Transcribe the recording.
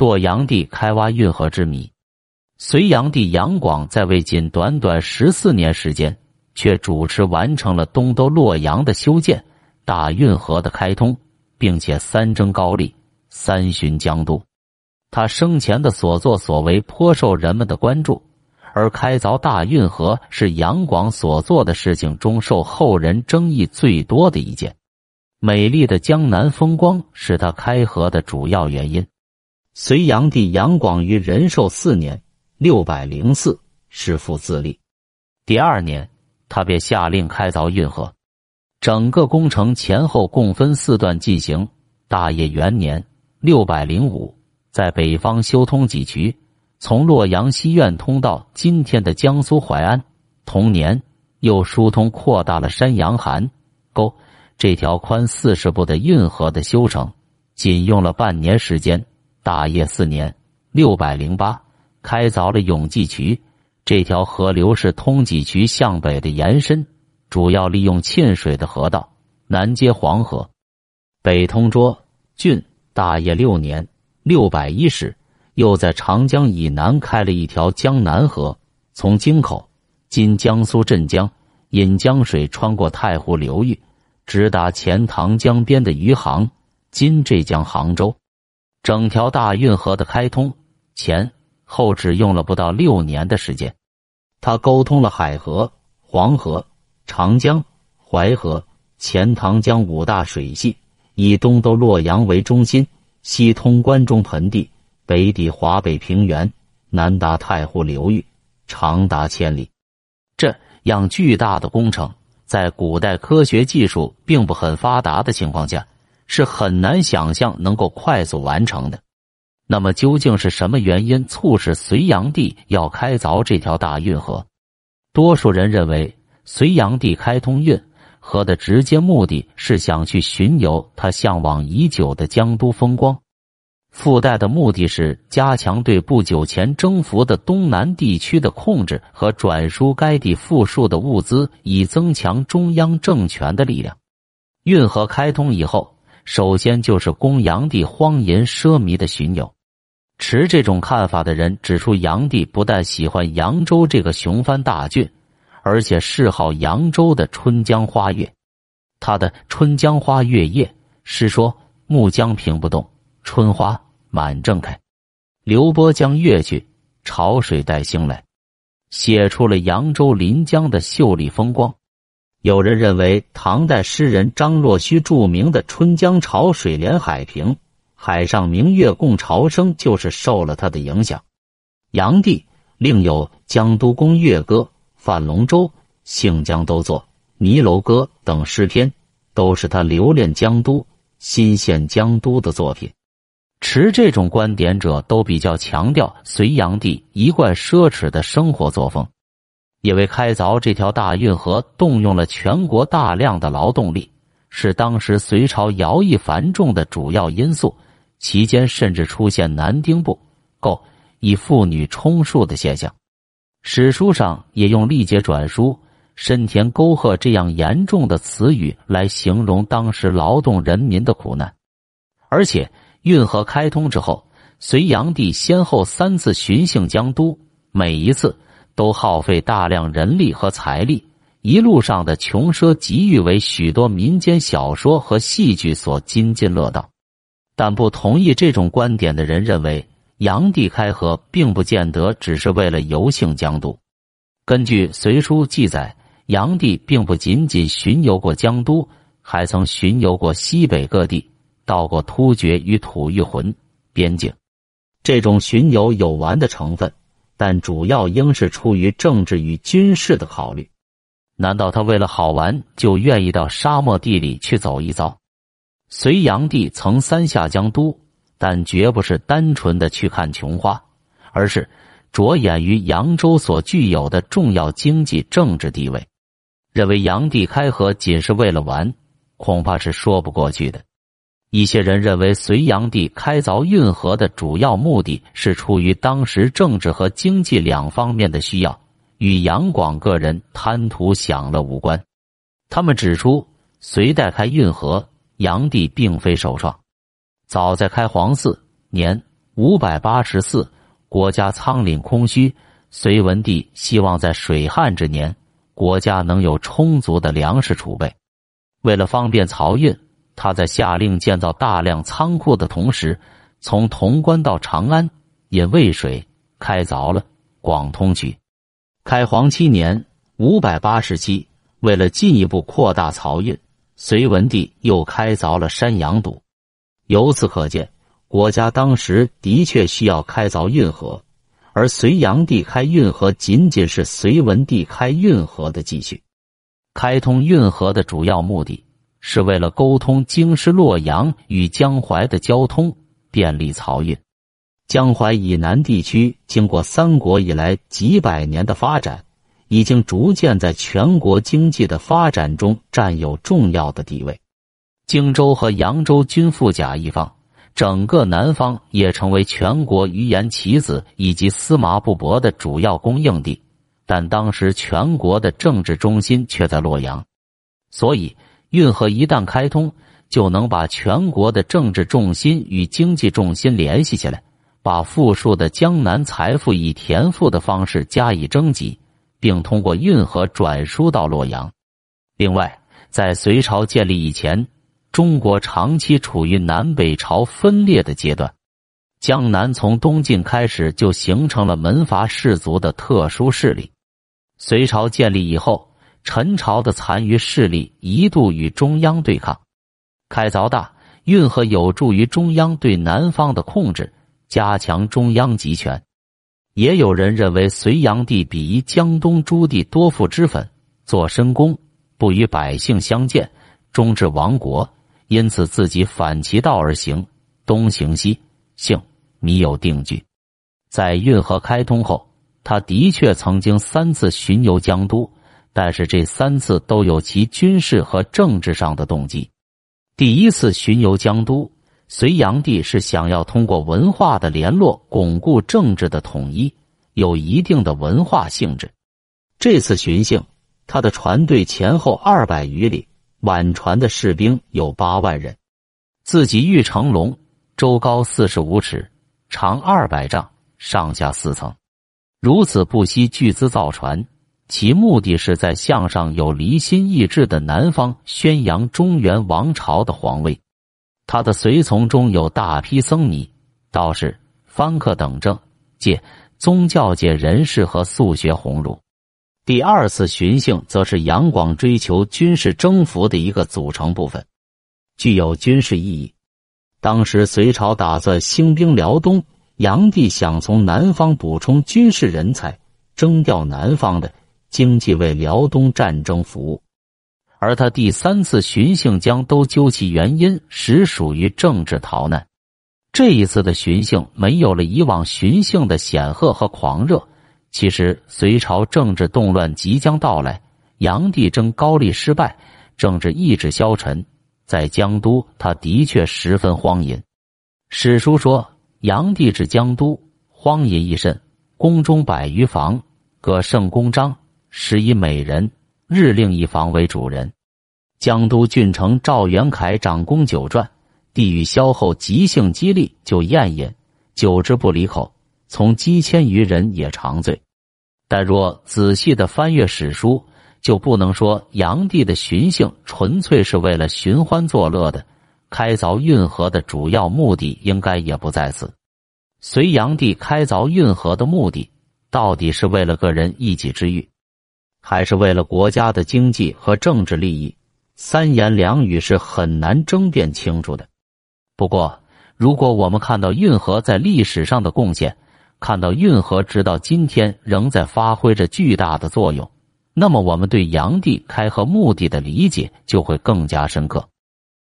堕阳帝开挖运河之谜。隋炀帝杨广在位仅短短十四年时间，却主持完成了东都洛阳的修建、大运河的开通，并且三征高丽、三巡江都。他生前的所作所为颇受人们的关注，而开凿大运河是杨广所做的事情中受后人争议最多的一件。美丽的江南风光是他开河的主要原因。隋炀帝杨广于仁寿四年。六百零四，师父自立。第二年，他便下令开凿运河。整个工程前后共分四段进行。大业元年（六百零五），在北方修通几渠，从洛阳西苑通到今天的江苏淮安。同年，又疏通扩大了山阳寒沟这条宽四十步的运河的修成，仅用了半年时间。大业四年（六百零八）。开凿了永济渠，这条河流是通济渠向北的延伸，主要利用沁水的河道，南接黄河，北通涿郡。大业六年（六百一十），又在长江以南开了一条江南河，从京口（今江苏镇江）引江水穿过太湖流域，直达钱塘江边的余杭（今浙江杭州）。整条大运河的开通前。后只用了不到六年的时间，他沟通了海河、黄河、长江、淮河、钱塘江五大水系，以东都洛阳为中心，西通关中盆地，北抵华北平原，南达太湖流域，长达千里。这样巨大的工程，在古代科学技术并不很发达的情况下，是很难想象能够快速完成的。那么究竟是什么原因促使隋炀帝要开凿这条大运河？多数人认为，隋炀帝开通运河的直接目的是想去巡游他向往已久的江都风光，附带的目的是加强对不久前征服的东南地区的控制和转输该地富庶的物资，以增强中央政权的力量。运河开通以后，首先就是供炀帝荒淫奢靡的巡游。持这种看法的人指出，炀帝不但喜欢扬州这个雄藩大郡，而且嗜好扬州的春江花月。他的《春江花月夜》诗说：“暮江平不动，春花满正开。流波将月去，潮水带星来。”写出了扬州临江的秀丽风光。有人认为，唐代诗人张若虚著名的“春江潮水连海平”。海上明月共潮生，就是受了他的影响。炀帝另有《江都宫乐歌》《泛龙舟》《杏江都作》《泥楼歌》等诗篇，都是他留恋江都、新献江都的作品。持这种观点者都比较强调隋炀帝一贯奢侈的生活作风，因为开凿这条大运河动用了全国大量的劳动力，是当时隋朝徭役繁重的主要因素。期间甚至出现男丁不够以妇女充数的现象，史书上也用“历劫转输、深田沟壑”这样严重的词语来形容当时劳动人民的苦难。而且运河开通之后，隋炀帝先后三次巡幸江都，每一次都耗费大量人力和财力，一路上的穷奢极欲为许多民间小说和戏剧所津津乐道。但不同意这种观点的人认为，炀帝开河并不见得只是为了游幸江都。根据《隋书》记载，炀帝并不仅仅巡游过江都，还曾巡游过西北各地，到过突厥与吐谷浑边境。这种巡游有玩的成分，但主要应是出于政治与军事的考虑。难道他为了好玩就愿意到沙漠地里去走一遭？隋炀帝曾三下江都，但绝不是单纯的去看琼花，而是着眼于扬州所具有的重要经济政治地位。认为炀帝开河仅是为了玩，恐怕是说不过去的。一些人认为，隋炀帝开凿运河的主要目的是出于当时政治和经济两方面的需要，与杨广个人贪图享乐无关。他们指出，隋代开运河。炀帝并非首创，早在开皇四年（五百八十四，国家仓廪空虚，隋文帝希望在水旱之年，国家能有充足的粮食储备。为了方便漕运，他在下令建造大量仓库的同时，从潼关到长安引渭水，开凿了广通渠。开皇七年（五百八十七），为了进一步扩大漕运，隋文帝又开凿了山阳堵。由此可见。国家当时的确需要开凿运河，而隋炀帝开运河仅仅是隋文帝开运河的继续。开通运河的主要目的是为了沟通京师洛阳与江淮的交通，便利漕运。江淮以南地区经过三国以来几百年的发展，已经逐渐在全国经济的发展中占有重要的地位。荆州和扬州均富甲一方。整个南方也成为全国鱼盐棋子以及司马布帛的主要供应地，但当时全国的政治中心却在洛阳，所以运河一旦开通，就能把全国的政治重心与经济重心联系起来，把富庶的江南财富以田赋的方式加以征集，并通过运河转输到洛阳。另外，在隋朝建立以前。中国长期处于南北朝分裂的阶段，江南从东晋开始就形成了门阀士族的特殊势力。隋朝建立以后，陈朝的残余势力一度与中央对抗。开凿大运河有助于中央对南方的控制，加强中央集权。也有人认为隋炀帝鄙夷江东诸地多负脂粉，做深宫，不与百姓相见，终至亡国。因此，自己反其道而行，东行西行，米有定居。在运河开通后，他的确曾经三次巡游江都，但是这三次都有其军事和政治上的动机。第一次巡游江都，隋炀帝是想要通过文化的联络巩固政治的统一，有一定的文化性质。这次巡幸，他的船队前后二百余里。晚船的士兵有八万人，自己玉成龙，周高四十五尺，长二百丈，上下四层，如此不惜巨资造船，其目的是在向上有离心意志的南方宣扬中原王朝的皇威。他的随从中有大批僧尼、道士、方客等政界、宗教界人士和素学鸿儒。第二次巡幸，则是杨广追求军事征服的一个组成部分，具有军事意义。当时隋朝打算兴兵辽东，杨帝想从南方补充军事人才，征调南方的经济为辽东战争服务。而他第三次巡幸将都究其原因，实属于政治逃难。这一次的巡幸没有了以往巡幸的显赫和狂热。其实，隋朝政治动乱即将到来，杨帝征高丽失败，政治意志消沉。在江都，他的确十分荒淫。史书说，杨帝至江都，荒淫一甚，宫中百余房，各盛公章，十以美人，日令一房为主人。江都郡丞赵元凯掌公酒馔，帝与萧后急性激励，就宴饮，酒之不离口。从几千余人也长醉，但若仔细的翻阅史书，就不能说杨帝的寻衅纯粹是为了寻欢作乐的。开凿运河的主要目的应该也不在此。隋炀帝开凿运河的目的，到底是为了个人一己之欲，还是为了国家的经济和政治利益？三言两语是很难争辩清楚的。不过，如果我们看到运河在历史上的贡献，看到运河直到今天仍在发挥着巨大的作用，那么我们对炀帝开河目的的理解就会更加深刻。